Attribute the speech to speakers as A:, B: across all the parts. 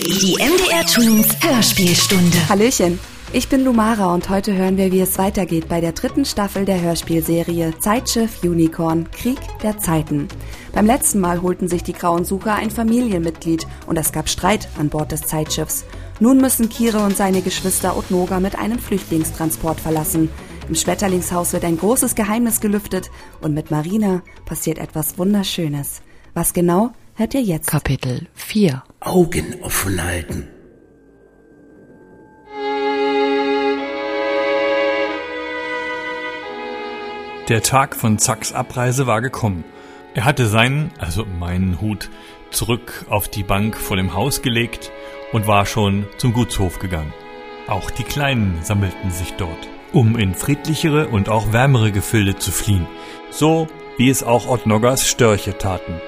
A: Die MDR Twins Hörspielstunde.
B: Hallöchen, ich bin Lumara und heute hören wir, wie es weitergeht bei der dritten Staffel der Hörspielserie Zeitschiff Unicorn Krieg der Zeiten. Beim letzten Mal holten sich die Grauen Sucher ein Familienmitglied und es gab Streit an Bord des Zeitschiffs. Nun müssen Kire und seine Geschwister Otnoga mit einem Flüchtlingstransport verlassen. Im Schmetterlingshaus wird ein großes Geheimnis gelüftet und mit Marina passiert etwas Wunderschönes. Was genau, hört ihr jetzt.
C: Kapitel 4
D: Augen offen halten.
E: Der Tag von Zacks Abreise war gekommen. Er hatte seinen, also meinen Hut, zurück auf die Bank vor dem Haus gelegt und war schon zum Gutshof gegangen. Auch die Kleinen sammelten sich dort, um in friedlichere und auch wärmere Gefilde zu fliehen, so wie es auch Ottnoggers Störche taten.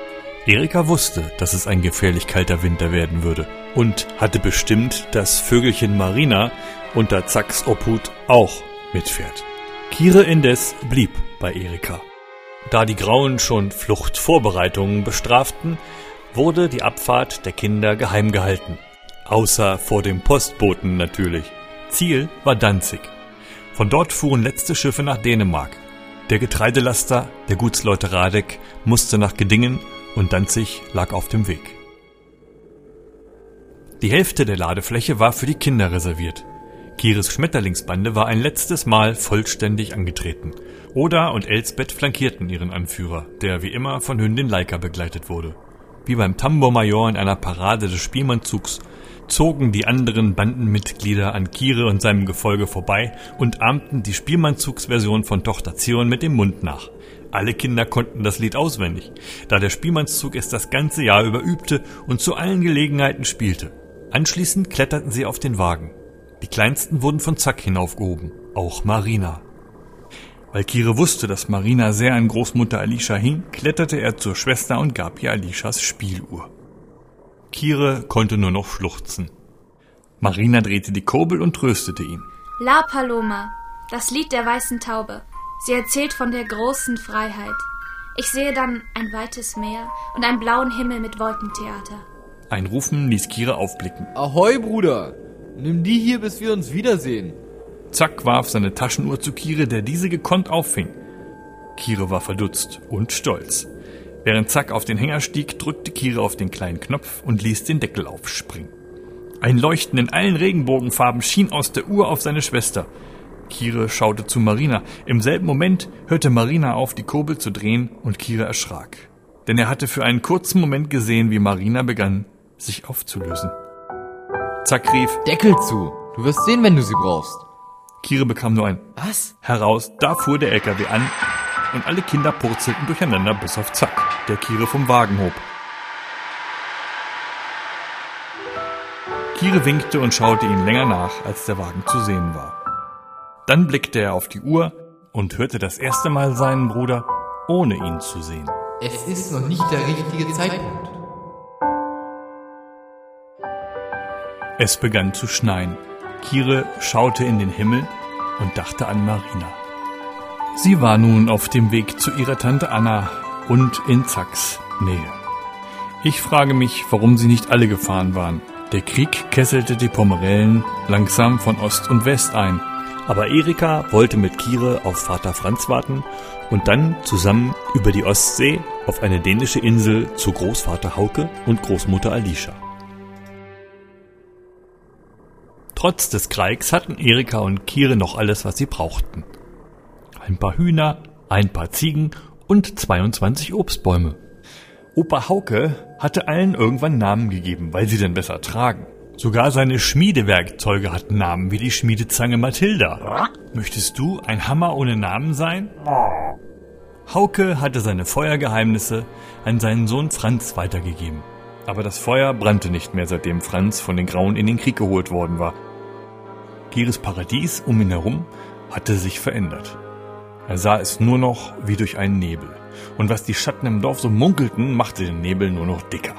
E: Erika wusste, dass es ein gefährlich kalter Winter werden würde und hatte bestimmt, dass Vögelchen Marina unter Zacks Obhut auch mitfährt. Kire indes blieb bei Erika. Da die Grauen schon Fluchtvorbereitungen bestraften, wurde die Abfahrt der Kinder geheim gehalten. Außer vor dem Postboten natürlich. Ziel war Danzig. Von dort fuhren letzte Schiffe nach Dänemark. Der Getreidelaster, der Gutsleute Radek, musste nach Gedingen und Danzig lag auf dem Weg. Die Hälfte der Ladefläche war für die Kinder reserviert. Kires Schmetterlingsbande war ein letztes Mal vollständig angetreten. Oda und Elsbeth flankierten ihren Anführer, der wie immer von Hündin Leica begleitet wurde. Wie beim Tambourmajor in einer Parade des Spielmannzugs zogen die anderen Bandenmitglieder an Kire und seinem Gefolge vorbei und ahmten die Spielmannzugsversion von Tochter Zion mit dem Mund nach. Alle Kinder konnten das Lied auswendig, da der Spielmannszug es das ganze Jahr über übte und zu allen Gelegenheiten spielte. Anschließend kletterten sie auf den Wagen. Die Kleinsten wurden von Zack hinaufgehoben, auch Marina. Weil Kire wusste, dass Marina sehr an Großmutter Alicia hing, kletterte er zur Schwester und gab ihr Alishas Spieluhr. Kire konnte nur noch schluchzen. Marina drehte die Kurbel und tröstete ihn.
F: La Paloma, das Lied der weißen Taube. Sie erzählt von der großen Freiheit. Ich sehe dann ein weites Meer und einen blauen Himmel mit Wolkentheater.
E: Ein Rufen ließ Kire aufblicken.
G: Ahoi, Bruder! Nimm die hier, bis wir uns wiedersehen.
E: Zack warf seine Taschenuhr zu Kire, der diese gekonnt auffing. Kire war verdutzt und stolz. Während Zack auf den Hänger stieg, drückte Kire auf den kleinen Knopf und ließ den Deckel aufspringen. Ein Leuchten in allen Regenbogenfarben schien aus der Uhr auf seine Schwester. Kire schaute zu Marina. Im selben Moment hörte Marina auf, die Kurbel zu drehen und Kire erschrak. Denn er hatte für einen kurzen Moment gesehen, wie Marina begann, sich aufzulösen. Zack rief,
G: Deckel zu! Du wirst sehen, wenn du sie brauchst.
E: Kire bekam nur ein
G: Was?
E: heraus, da fuhr der LKW an und alle Kinder purzelten durcheinander bis auf Zack, der Kire vom Wagen hob. Kire winkte und schaute ihn länger nach, als der Wagen zu sehen war. Dann blickte er auf die Uhr und hörte das erste Mal seinen Bruder, ohne ihn zu sehen.
G: Es ist noch nicht der richtige Zeitpunkt.
E: Es begann zu schneien. Kire schaute in den Himmel und dachte an Marina. Sie war nun auf dem Weg zu ihrer Tante Anna und in Zacks Nähe. Ich frage mich, warum sie nicht alle gefahren waren. Der Krieg kesselte die Pomerellen langsam von Ost und West ein. Aber Erika wollte mit Kire auf Vater Franz warten und dann zusammen über die Ostsee auf eine dänische Insel zu Großvater Hauke und Großmutter Alicia. Trotz des Kreigs hatten Erika und Kire noch alles, was sie brauchten. Ein paar Hühner, ein paar Ziegen und 22 Obstbäume. Opa Hauke hatte allen irgendwann Namen gegeben, weil sie denn besser tragen. Sogar seine Schmiedewerkzeuge hatten Namen wie die Schmiedezange Mathilda. Möchtest du ein Hammer ohne Namen sein? Hauke hatte seine Feuergeheimnisse an seinen Sohn Franz weitergegeben. Aber das Feuer brannte nicht mehr, seitdem Franz von den Grauen in den Krieg geholt worden war. Kires Paradies um ihn herum hatte sich verändert. Er sah es nur noch wie durch einen Nebel. Und was die Schatten im Dorf so munkelten, machte den Nebel nur noch dicker.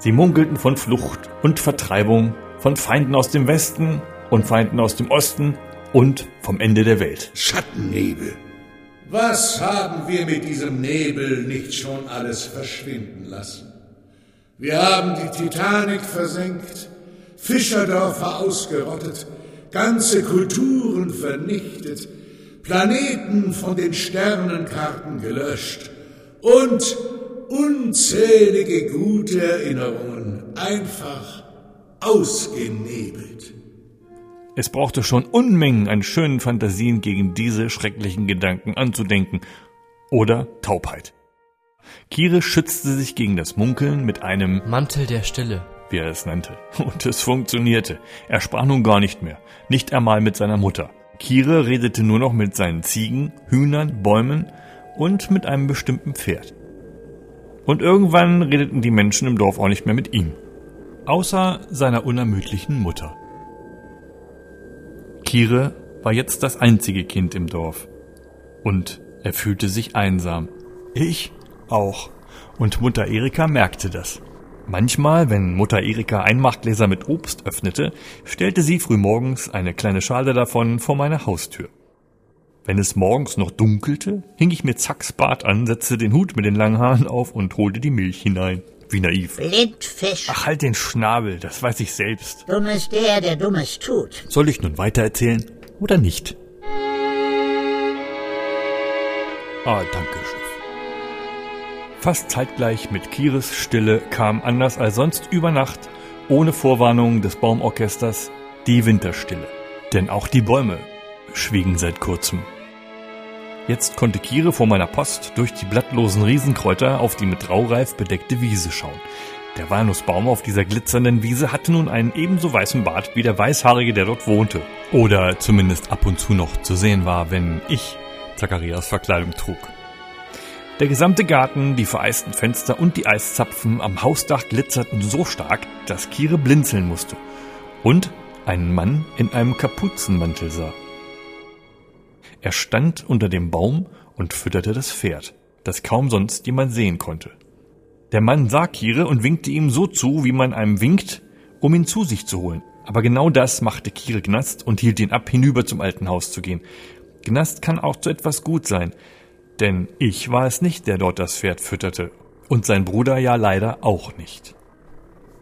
E: Sie munkelten von Flucht und Vertreibung, von Feinden aus dem Westen und Feinden aus dem Osten und vom Ende der Welt.
D: Schattennebel. Was haben wir mit diesem Nebel nicht schon alles verschwinden lassen? Wir haben die Titanic versenkt, Fischerdörfer ausgerottet, ganze Kulturen vernichtet, Planeten von den Sternenkarten gelöscht und unzählige gute Erinnerungen einfach ausgenebelt.
E: Es brauchte schon Unmengen an schönen Fantasien gegen diese schrecklichen Gedanken anzudenken. Oder Taubheit. Kire schützte sich gegen das Munkeln mit einem
G: Mantel der Stille.
E: wie er es nannte. Und es funktionierte. Er sprach nun gar nicht mehr. Nicht einmal mit seiner Mutter. Kire redete nur noch mit seinen Ziegen, Hühnern, Bäumen und mit einem bestimmten Pferd. Und irgendwann redeten die Menschen im Dorf auch nicht mehr mit ihm. Außer seiner unermüdlichen Mutter. Kire war jetzt das einzige Kind im Dorf. Und er fühlte sich einsam. Ich auch. Und Mutter Erika merkte das. Manchmal, wenn Mutter Erika Einmachgläser mit Obst öffnete, stellte sie frühmorgens eine kleine Schale davon vor meine Haustür. Wenn es morgens noch dunkelte, hing ich mir Zacks Bart an, setzte den Hut mit den langen Haaren auf und holte die Milch hinein. Wie naiv.
C: Blindfisch.
E: Ach, halt den Schnabel, das weiß ich selbst.
C: Dumm ist der, der Dummes tut.
E: Soll ich nun weitererzählen oder nicht? Ah, danke, Chef. Fast zeitgleich mit Kires Stille kam anders als sonst über Nacht, ohne Vorwarnung des Baumorchesters, die Winterstille. Denn auch die Bäume schwiegen seit kurzem. Jetzt konnte Kire vor meiner Post durch die blattlosen Riesenkräuter auf die mit Raureif bedeckte Wiese schauen. Der Walnussbaum auf dieser glitzernden Wiese hatte nun einen ebenso weißen Bart wie der Weißhaarige, der dort wohnte. Oder zumindest ab und zu noch zu sehen war, wenn ich Zacharias Verkleidung trug. Der gesamte Garten, die vereisten Fenster und die Eiszapfen am Hausdach glitzerten so stark, dass Kire blinzeln musste und einen Mann in einem Kapuzenmantel sah. Er stand unter dem Baum und fütterte das Pferd, das kaum sonst jemand sehen konnte. Der Mann sah Kire und winkte ihm so zu, wie man einem winkt, um ihn zu sich zu holen. Aber genau das machte Kire Gnast und hielt ihn ab, hinüber zum alten Haus zu gehen. Gnast kann auch zu etwas gut sein, denn ich war es nicht, der dort das Pferd fütterte, und sein Bruder ja leider auch nicht.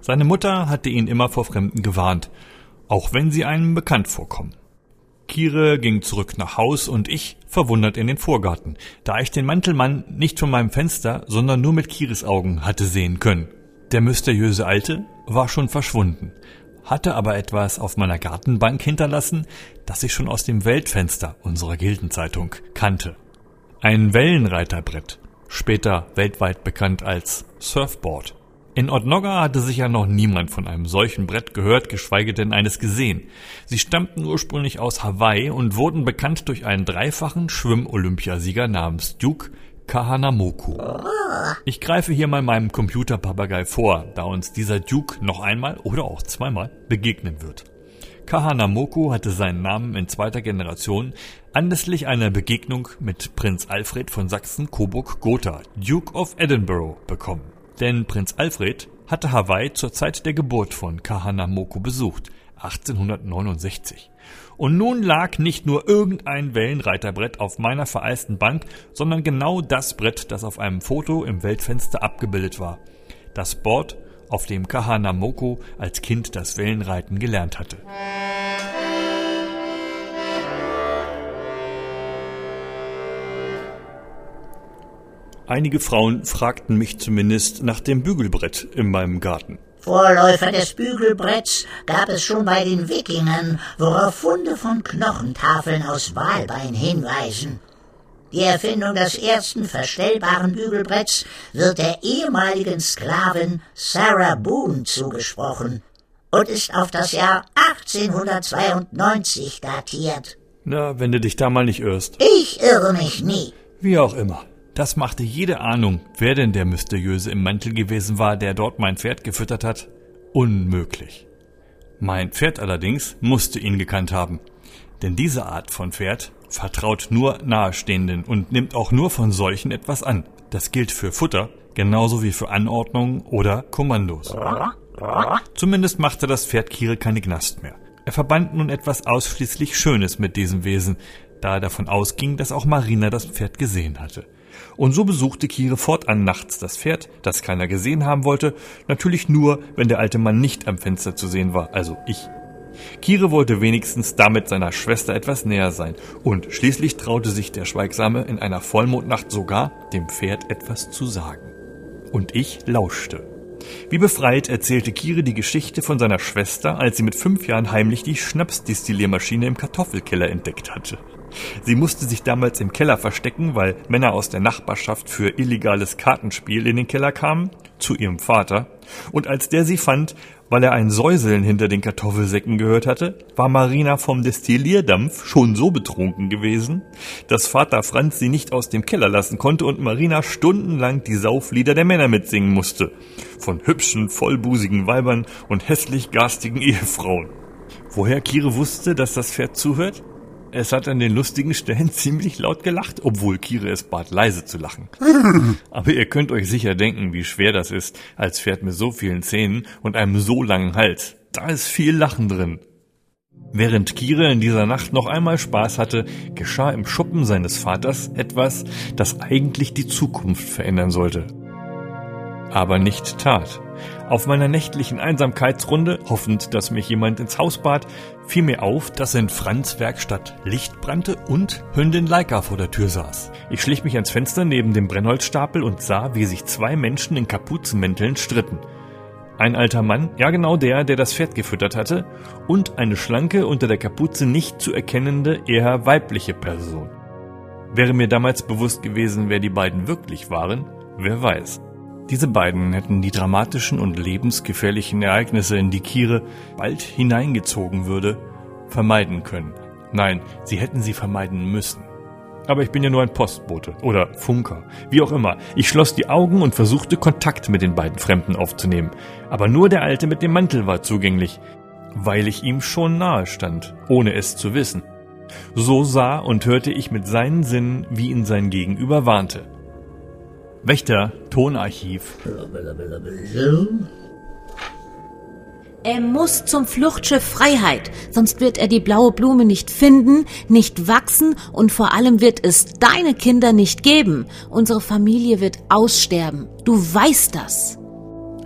E: Seine Mutter hatte ihn immer vor Fremden gewarnt, auch wenn sie einem bekannt vorkommen. Kire ging zurück nach Haus und ich verwundert in den Vorgarten, da ich den Mantelmann nicht von meinem Fenster, sondern nur mit Kires Augen hatte sehen können. Der mysteriöse Alte war schon verschwunden, hatte aber etwas auf meiner Gartenbank hinterlassen, das ich schon aus dem Weltfenster unserer Gildenzeitung kannte. Ein Wellenreiterbrett, später weltweit bekannt als Surfboard. In Odnogga hatte sicher noch niemand von einem solchen Brett gehört, geschweige denn eines gesehen. Sie stammten ursprünglich aus Hawaii und wurden bekannt durch einen dreifachen Schwimm-Olympiasieger namens Duke Kahanamoku. Ich greife hier mal meinem Computerpapagei vor, da uns dieser Duke noch einmal oder auch zweimal begegnen wird. Kahanamoku hatte seinen Namen in zweiter Generation anlässlich einer Begegnung mit Prinz Alfred von Sachsen-Coburg-Gotha, Duke of Edinburgh, bekommen. Denn Prinz Alfred hatte Hawaii zur Zeit der Geburt von Kahanamoku besucht, 1869. Und nun lag nicht nur irgendein Wellenreiterbrett auf meiner vereisten Bank, sondern genau das Brett, das auf einem Foto im Weltfenster abgebildet war. Das Board, auf dem Kahanamoku als Kind das Wellenreiten gelernt hatte. Einige Frauen fragten mich zumindest nach dem Bügelbrett in meinem Garten.
C: Vorläufer des Bügelbretts gab es schon bei den Wikingern, worauf Funde von Knochentafeln aus Walbein hinweisen. Die Erfindung des ersten verstellbaren Bügelbretts wird der ehemaligen Sklavin Sarah Boone zugesprochen und ist auf das Jahr 1892 datiert.
E: Na, wenn du dich da mal nicht irrst.
C: Ich irre mich nie.
E: Wie auch immer. Das machte jede Ahnung, wer denn der Mysteriöse im Mantel gewesen war, der dort mein Pferd gefüttert hat, unmöglich. Mein Pferd allerdings musste ihn gekannt haben. Denn diese Art von Pferd vertraut nur Nahestehenden und nimmt auch nur von solchen etwas an. Das gilt für Futter genauso wie für Anordnungen oder Kommandos. Zumindest machte das Pferd Kire keine Gnast mehr. Er verband nun etwas ausschließlich Schönes mit diesem Wesen, da er davon ausging, dass auch Marina das Pferd gesehen hatte. Und so besuchte Kire fortan nachts das Pferd, das keiner gesehen haben wollte, natürlich nur, wenn der alte Mann nicht am Fenster zu sehen war, also ich. Kire wollte wenigstens damit seiner Schwester etwas näher sein, und schließlich traute sich der Schweigsame in einer Vollmondnacht sogar, dem Pferd etwas zu sagen. Und ich lauschte. Wie befreit erzählte Kire die Geschichte von seiner Schwester, als sie mit fünf Jahren heimlich die Schnapsdistilliermaschine im Kartoffelkeller entdeckt hatte. Sie musste sich damals im Keller verstecken, weil Männer aus der Nachbarschaft für illegales Kartenspiel in den Keller kamen, zu ihrem Vater, und als der sie fand, weil er ein Säuseln hinter den Kartoffelsäcken gehört hatte, war Marina vom Destillierdampf schon so betrunken gewesen, dass Vater Franz sie nicht aus dem Keller lassen konnte und Marina stundenlang die Sauflieder der Männer mitsingen musste. Von hübschen, vollbusigen Weibern und hässlich garstigen Ehefrauen. Woher Kire wusste, dass das Pferd zuhört? Es hat an den lustigen Stellen ziemlich laut gelacht, obwohl Kire es bat, leise zu lachen. Aber ihr könnt euch sicher denken, wie schwer das ist, als Pferd mit so vielen Zähnen und einem so langen Hals. Da ist viel Lachen drin. Während Kire in dieser Nacht noch einmal Spaß hatte, geschah im Schuppen seines Vaters etwas, das eigentlich die Zukunft verändern sollte. Aber nicht tat. Auf meiner nächtlichen Einsamkeitsrunde, hoffend, dass mich jemand ins Haus bat, fiel mir auf, dass in Franz Werkstatt Licht brannte und Hündin Leika vor der Tür saß. Ich schlich mich ans Fenster neben dem Brennholzstapel und sah, wie sich zwei Menschen in Kapuzenmänteln stritten. Ein alter Mann, ja genau der, der das Pferd gefüttert hatte, und eine schlanke, unter der Kapuze nicht zu erkennende, eher weibliche Person. Wäre mir damals bewusst gewesen, wer die beiden wirklich waren, wer weiß. Diese beiden hätten die dramatischen und lebensgefährlichen Ereignisse, in die Kire bald hineingezogen würde, vermeiden können. Nein, sie hätten sie vermeiden müssen. Aber ich bin ja nur ein Postbote oder Funker, wie auch immer. Ich schloss die Augen und versuchte Kontakt mit den beiden Fremden aufzunehmen. Aber nur der Alte mit dem Mantel war zugänglich, weil ich ihm schon nahe stand, ohne es zu wissen. So sah und hörte ich mit seinen Sinnen, wie ihn sein Gegenüber warnte. Wächter, Tonarchiv.
H: Er muss zum Fluchtschiff Freiheit, sonst wird er die blaue Blume nicht finden, nicht wachsen und vor allem wird es deine Kinder nicht geben. Unsere Familie wird aussterben. Du weißt das.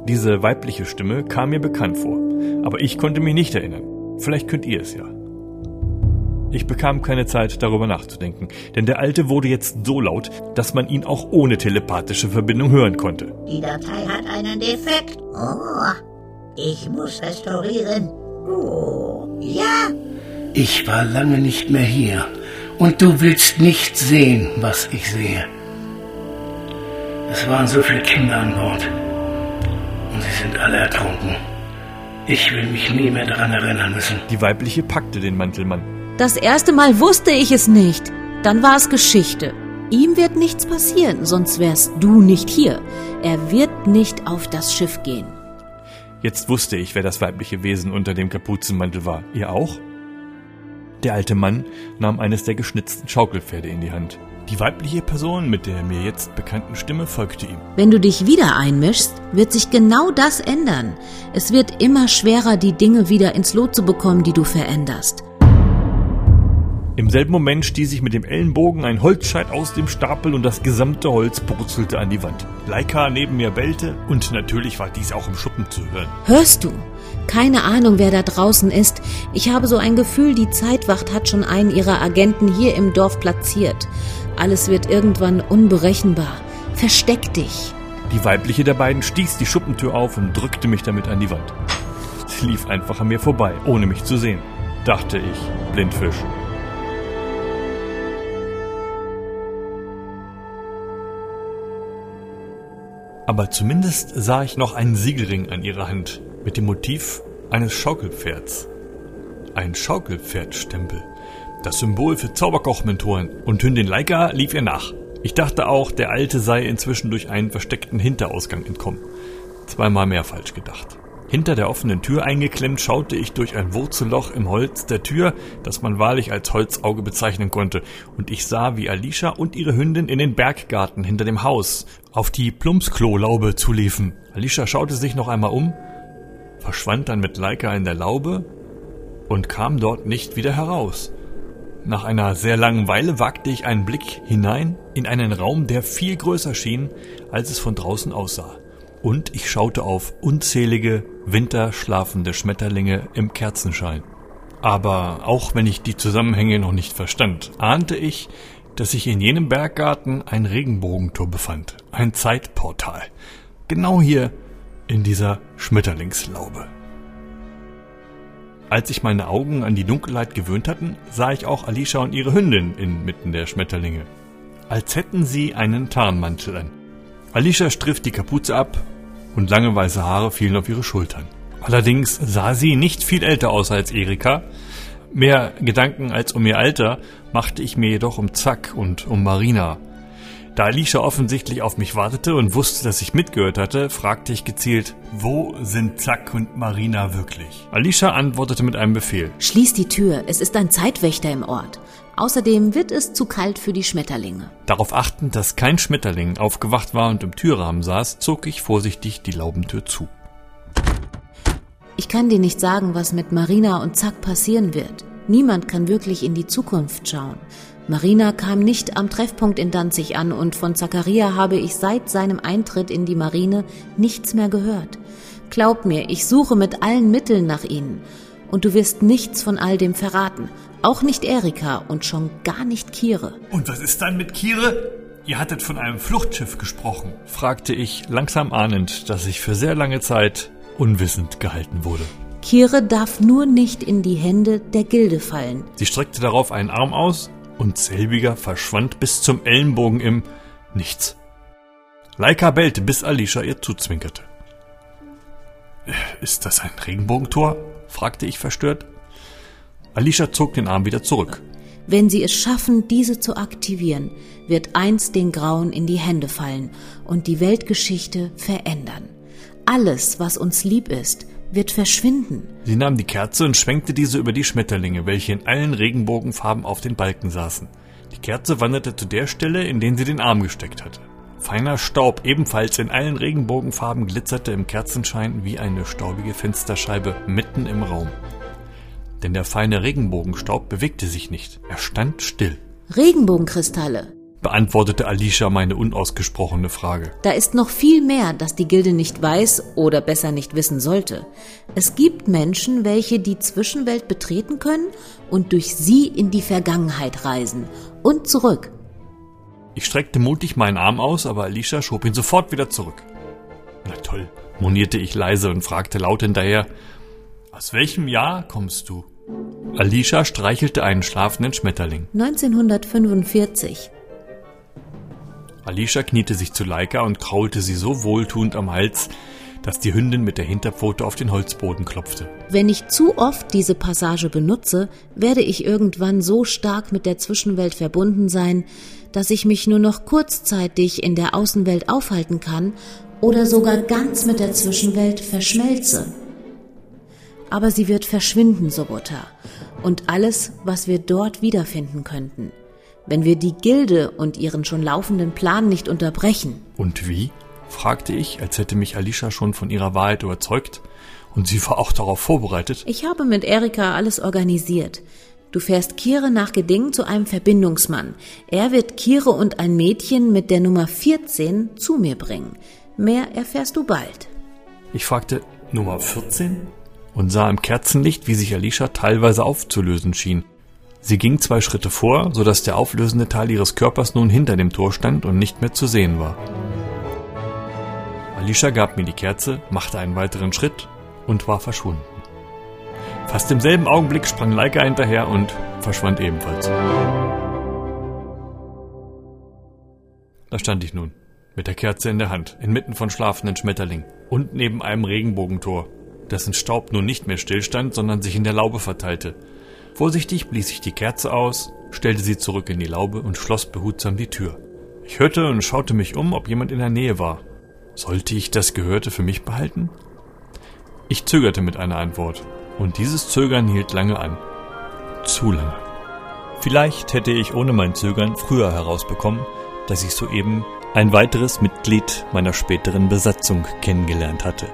E: Diese weibliche Stimme kam mir bekannt vor, aber ich konnte mich nicht erinnern. Vielleicht könnt ihr es ja. Ich bekam keine Zeit, darüber nachzudenken, denn der Alte wurde jetzt so laut, dass man ihn auch ohne telepathische Verbindung hören konnte.
C: Die Datei hat einen Defekt. Oh, ich muss restaurieren. Oh, ja?
I: Ich war lange nicht mehr hier. Und du willst nicht sehen, was ich sehe. Es waren so viele Kinder an Bord. Und sie sind alle ertrunken. Ich will mich nie mehr daran erinnern müssen.
E: Die weibliche packte den Mantelmann.
H: Das erste Mal wusste ich es nicht. Dann war es Geschichte. Ihm wird nichts passieren, sonst wärst du nicht hier. Er wird nicht auf das Schiff gehen.
E: Jetzt wusste ich, wer das weibliche Wesen unter dem Kapuzenmantel war. Ihr auch? Der alte Mann nahm eines der geschnitzten Schaukelpferde in die Hand. Die weibliche Person mit der mir jetzt bekannten Stimme folgte ihm.
H: Wenn du dich wieder einmischst, wird sich genau das ändern. Es wird immer schwerer, die Dinge wieder ins Lot zu bekommen, die du veränderst.
E: Im selben Moment stieß ich mit dem Ellenbogen ein Holzscheit aus dem Stapel und das gesamte Holz brutzelte an die Wand. Leika neben mir bellte und natürlich war dies auch im Schuppen zu hören.
H: Hörst du? Keine Ahnung, wer da draußen ist. Ich habe so ein Gefühl, die Zeitwacht hat schon einen ihrer Agenten hier im Dorf platziert. Alles wird irgendwann unberechenbar. Versteck dich.
E: Die weibliche der beiden stieß die Schuppentür auf und drückte mich damit an die Wand. Sie lief einfach an mir vorbei, ohne mich zu sehen. Dachte ich, Blindfisch. Aber zumindest sah ich noch einen Siegelring an ihrer Hand mit dem Motiv eines Schaukelpferds. Ein Schaukelpferdstempel. Das Symbol für Zauberkochmentoren. Und Hündin Leika lief ihr nach. Ich dachte auch, der Alte sei inzwischen durch einen versteckten Hinterausgang entkommen. Zweimal mehr falsch gedacht. Hinter der offenen Tür eingeklemmt schaute ich durch ein Wurzelloch im Holz der Tür, das man wahrlich als Holzauge bezeichnen konnte, und ich sah, wie Alicia und ihre Hündin in den Berggarten hinter dem Haus auf die Plumpsklo-Laube zuliefen. Alicia schaute sich noch einmal um, verschwand dann mit Leika in der Laube und kam dort nicht wieder heraus. Nach einer sehr langen Weile wagte ich einen Blick hinein in einen Raum, der viel größer schien, als es von draußen aussah. Und ich schaute auf unzählige winterschlafende Schmetterlinge im Kerzenschein. Aber auch wenn ich die Zusammenhänge noch nicht verstand, ahnte ich, dass sich in jenem Berggarten ein Regenbogentor befand, ein Zeitportal. Genau hier in dieser Schmetterlingslaube. Als sich meine Augen an die Dunkelheit gewöhnt hatten, sah ich auch Alicia und ihre Hündin inmitten der Schmetterlinge. Als hätten sie einen Tarnmantel an. Alicia striff die Kapuze ab und lange weiße Haare fielen auf ihre Schultern. Allerdings sah sie nicht viel älter aus als Erika. Mehr Gedanken als um ihr Alter machte ich mir jedoch um Zack und um Marina. Da Alicia offensichtlich auf mich wartete und wusste, dass ich mitgehört hatte, fragte ich gezielt, wo sind Zack und Marina wirklich? Alicia antwortete mit einem Befehl.
H: Schließ die Tür, es ist ein Zeitwächter im Ort. Außerdem wird es zu kalt für die Schmetterlinge.
E: Darauf achtend, dass kein Schmetterling aufgewacht war und im Türrahmen saß, zog ich vorsichtig die Laubentür zu.
H: Ich kann dir nicht sagen, was mit Marina und Zack passieren wird. Niemand kann wirklich in die Zukunft schauen. Marina kam nicht am Treffpunkt in Danzig an und von Zachariah habe ich seit seinem Eintritt in die Marine nichts mehr gehört. Glaub mir, ich suche mit allen Mitteln nach ihnen. Und du wirst nichts von all dem verraten. Auch nicht Erika und schon gar nicht Kire.
E: Und was ist dann mit Kire? Ihr hattet von einem Fluchtschiff gesprochen, fragte ich, langsam ahnend, dass ich für sehr lange Zeit unwissend gehalten wurde.
H: Kire darf nur nicht in die Hände der Gilde fallen.
E: Sie streckte darauf einen Arm aus und selbiger verschwand bis zum Ellenbogen im Nichts. Laika bellte, bis Alicia ihr zuzwinkerte. Ist das ein Regenbogentor? Fragte ich verstört. Alicia zog den Arm wieder zurück.
H: Wenn sie es schaffen, diese zu aktivieren, wird eins den Grauen in die Hände fallen und die Weltgeschichte verändern. Alles, was uns lieb ist, wird verschwinden.
E: Sie nahm die Kerze und schwenkte diese über die Schmetterlinge, welche in allen Regenbogenfarben auf den Balken saßen. Die Kerze wanderte zu der Stelle, in den sie den Arm gesteckt hatte. Feiner Staub, ebenfalls in allen Regenbogenfarben, glitzerte im Kerzenschein wie eine staubige Fensterscheibe mitten im Raum. Denn der feine Regenbogenstaub bewegte sich nicht, er stand still.
H: Regenbogenkristalle,
E: beantwortete Alicia meine unausgesprochene Frage.
H: Da ist noch viel mehr, das die Gilde nicht weiß oder besser nicht wissen sollte. Es gibt Menschen, welche die Zwischenwelt betreten können und durch sie in die Vergangenheit reisen und zurück.
E: Ich streckte mutig meinen Arm aus, aber Alicia schob ihn sofort wieder zurück. Na toll, monierte ich leise und fragte laut hinterher, aus welchem Jahr kommst du? Alicia streichelte einen schlafenden Schmetterling.
H: 1945.
E: Alicia kniete sich zu Laika und kraulte sie so wohltuend am Hals, dass die Hündin mit der Hinterpfote auf den Holzboden klopfte.
H: Wenn ich zu oft diese Passage benutze, werde ich irgendwann so stark mit der Zwischenwelt verbunden sein, dass ich mich nur noch kurzzeitig in der Außenwelt aufhalten kann oder sogar ganz mit der Zwischenwelt verschmelze. Aber sie wird verschwinden, Sobota, und alles, was wir dort wiederfinden könnten wenn wir die Gilde und ihren schon laufenden Plan nicht unterbrechen.
E: Und wie? Fragte ich, als hätte mich Alicia schon von ihrer Wahrheit überzeugt, und sie war auch darauf vorbereitet.
H: Ich habe mit Erika alles organisiert. Du fährst Kire nach Geding zu einem Verbindungsmann. Er wird Kire und ein Mädchen mit der Nummer 14 zu mir bringen. Mehr erfährst du bald.
E: Ich fragte, Nummer 14? Und sah im Kerzenlicht, wie sich Alicia teilweise aufzulösen schien. Sie ging zwei Schritte vor, so dass der auflösende Teil ihres Körpers nun hinter dem Tor stand und nicht mehr zu sehen war. Alicia gab mir die Kerze, machte einen weiteren Schritt und war verschwunden. Fast im selben Augenblick sprang Leica hinterher und verschwand ebenfalls. Da stand ich nun, mit der Kerze in der Hand, inmitten von schlafenden Schmetterlingen und neben einem Regenbogentor, dessen Staub nun nicht mehr stillstand, sondern sich in der Laube verteilte Vorsichtig blies ich die Kerze aus, stellte sie zurück in die Laube und schloss behutsam die Tür. Ich hörte und schaute mich um, ob jemand in der Nähe war. Sollte ich das Gehörte für mich behalten? Ich zögerte mit einer Antwort, und dieses Zögern hielt lange an. Zu lange. Vielleicht hätte ich ohne mein Zögern früher herausbekommen, dass ich soeben ein weiteres Mitglied meiner späteren Besatzung kennengelernt hatte.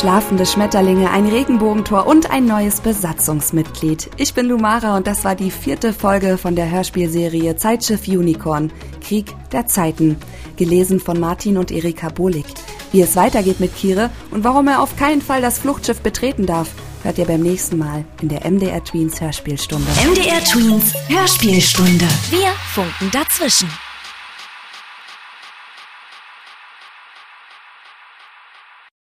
B: Schlafende Schmetterlinge, ein Regenbogentor und ein neues Besatzungsmitglied. Ich bin Lumara und das war die vierte Folge von der Hörspielserie Zeitschiff Unicorn, Krieg der Zeiten, gelesen von Martin und Erika Bolik. Wie es weitergeht mit Kire und warum er auf keinen Fall das Fluchtschiff betreten darf, hört ihr beim nächsten Mal in der MDR Tweens Hörspielstunde.
A: MDR Tweens Hörspielstunde. Wir funken dazwischen.